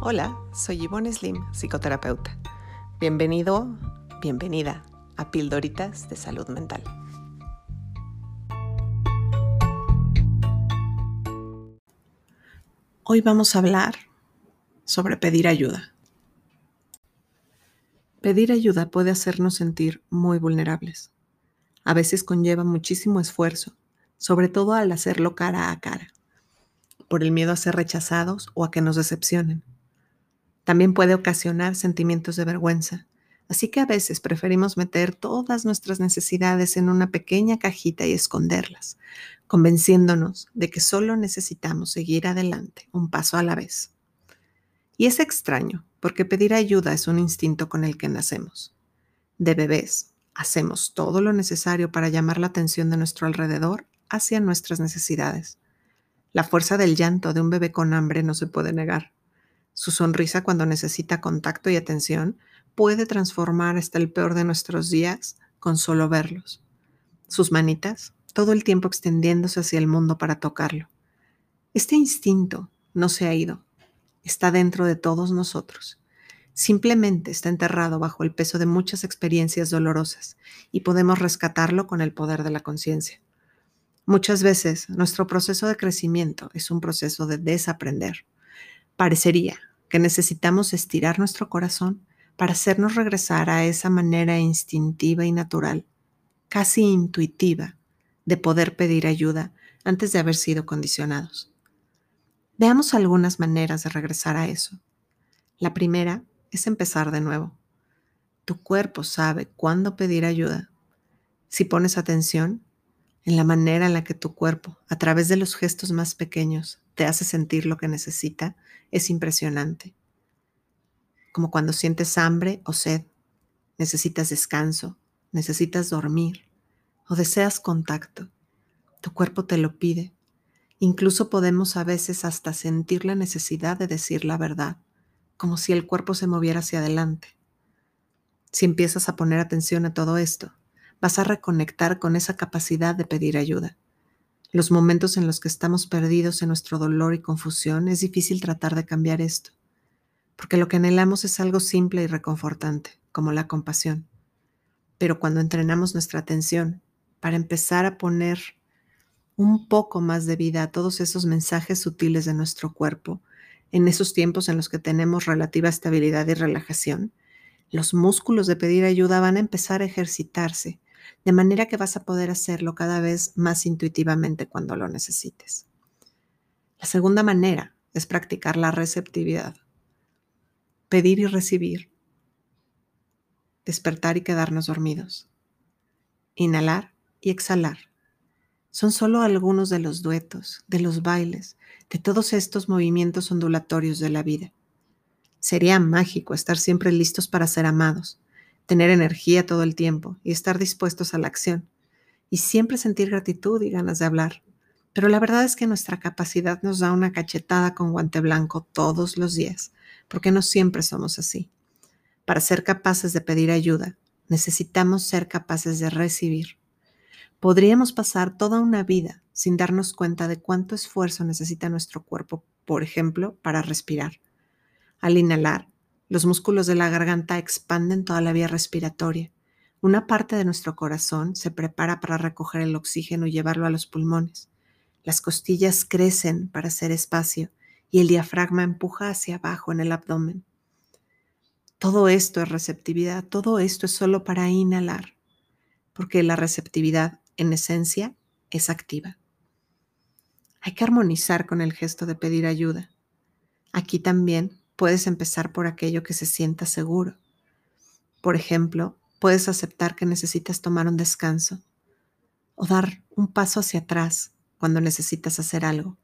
Hola, soy Yvonne Slim, psicoterapeuta. Bienvenido, bienvenida a Pildoritas de Salud Mental. Hoy vamos a hablar sobre pedir ayuda. Pedir ayuda puede hacernos sentir muy vulnerables. A veces conlleva muchísimo esfuerzo, sobre todo al hacerlo cara a cara, por el miedo a ser rechazados o a que nos decepcionen. También puede ocasionar sentimientos de vergüenza, así que a veces preferimos meter todas nuestras necesidades en una pequeña cajita y esconderlas, convenciéndonos de que solo necesitamos seguir adelante un paso a la vez. Y es extraño, porque pedir ayuda es un instinto con el que nacemos. De bebés, hacemos todo lo necesario para llamar la atención de nuestro alrededor hacia nuestras necesidades. La fuerza del llanto de un bebé con hambre no se puede negar. Su sonrisa cuando necesita contacto y atención puede transformar hasta el peor de nuestros días con solo verlos. Sus manitas, todo el tiempo extendiéndose hacia el mundo para tocarlo. Este instinto no se ha ido, está dentro de todos nosotros. Simplemente está enterrado bajo el peso de muchas experiencias dolorosas y podemos rescatarlo con el poder de la conciencia. Muchas veces nuestro proceso de crecimiento es un proceso de desaprender. Parecería que necesitamos estirar nuestro corazón para hacernos regresar a esa manera instintiva y natural, casi intuitiva, de poder pedir ayuda antes de haber sido condicionados. Veamos algunas maneras de regresar a eso. La primera es empezar de nuevo. Tu cuerpo sabe cuándo pedir ayuda. Si pones atención en la manera en la que tu cuerpo, a través de los gestos más pequeños, te hace sentir lo que necesita, es impresionante. Como cuando sientes hambre o sed, necesitas descanso, necesitas dormir o deseas contacto. Tu cuerpo te lo pide. Incluso podemos a veces hasta sentir la necesidad de decir la verdad, como si el cuerpo se moviera hacia adelante. Si empiezas a poner atención a todo esto, vas a reconectar con esa capacidad de pedir ayuda. Los momentos en los que estamos perdidos en nuestro dolor y confusión es difícil tratar de cambiar esto, porque lo que anhelamos es algo simple y reconfortante, como la compasión. Pero cuando entrenamos nuestra atención para empezar a poner un poco más de vida a todos esos mensajes sutiles de nuestro cuerpo, en esos tiempos en los que tenemos relativa estabilidad y relajación, los músculos de pedir ayuda van a empezar a ejercitarse de manera que vas a poder hacerlo cada vez más intuitivamente cuando lo necesites. La segunda manera es practicar la receptividad. Pedir y recibir. Despertar y quedarnos dormidos. Inhalar y exhalar. Son solo algunos de los duetos, de los bailes, de todos estos movimientos ondulatorios de la vida. Sería mágico estar siempre listos para ser amados, tener energía todo el tiempo y estar dispuestos a la acción, y siempre sentir gratitud y ganas de hablar. Pero la verdad es que nuestra capacidad nos da una cachetada con guante blanco todos los días, porque no siempre somos así. Para ser capaces de pedir ayuda, necesitamos ser capaces de recibir. Podríamos pasar toda una vida sin darnos cuenta de cuánto esfuerzo necesita nuestro cuerpo, por ejemplo, para respirar. Al inhalar, los músculos de la garganta expanden toda la vía respiratoria. Una parte de nuestro corazón se prepara para recoger el oxígeno y llevarlo a los pulmones. Las costillas crecen para hacer espacio y el diafragma empuja hacia abajo en el abdomen. Todo esto es receptividad, todo esto es solo para inhalar, porque la receptividad en esencia es activa. Hay que armonizar con el gesto de pedir ayuda. Aquí también puedes empezar por aquello que se sienta seguro. Por ejemplo, puedes aceptar que necesitas tomar un descanso o dar un paso hacia atrás cuando necesitas hacer algo.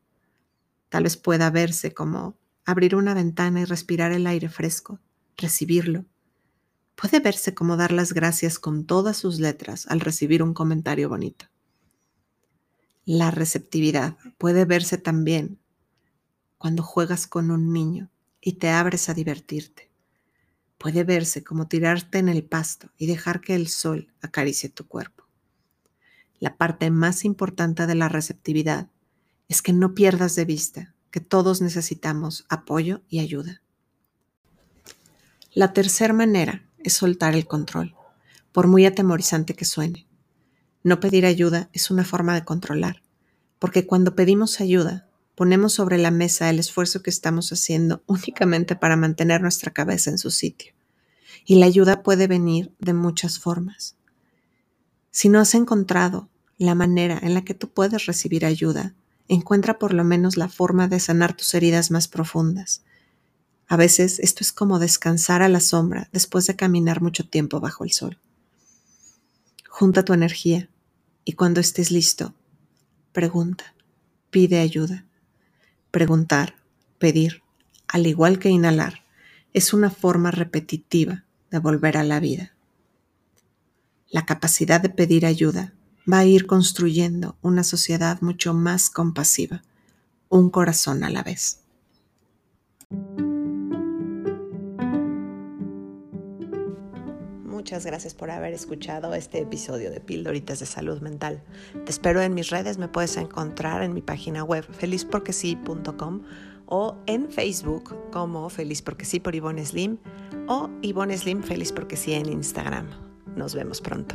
Tal vez pueda verse como abrir una ventana y respirar el aire fresco, recibirlo. Puede verse como dar las gracias con todas sus letras al recibir un comentario bonito. La receptividad puede verse también cuando juegas con un niño y te abres a divertirte. Puede verse como tirarte en el pasto y dejar que el sol acaricie tu cuerpo. La parte más importante de la receptividad es que no pierdas de vista que todos necesitamos apoyo y ayuda. La tercera manera es soltar el control, por muy atemorizante que suene. No pedir ayuda es una forma de controlar, porque cuando pedimos ayuda, ponemos sobre la mesa el esfuerzo que estamos haciendo únicamente para mantener nuestra cabeza en su sitio. Y la ayuda puede venir de muchas formas. Si no has encontrado la manera en la que tú puedes recibir ayuda, encuentra por lo menos la forma de sanar tus heridas más profundas. A veces esto es como descansar a la sombra después de caminar mucho tiempo bajo el sol. Junta tu energía y cuando estés listo, pregunta, pide ayuda. Preguntar, pedir, al igual que inhalar, es una forma repetitiva de volver a la vida. La capacidad de pedir ayuda va a ir construyendo una sociedad mucho más compasiva, un corazón a la vez. Muchas gracias por haber escuchado este episodio de Pildoritas de Salud Mental. Te espero en mis redes, me puedes encontrar en mi página web felizporquesí.com o en Facebook como Feliz Porque Sí por Ivonne Slim o Ivonne Slim Feliz Porque Sí en Instagram. Nos vemos pronto.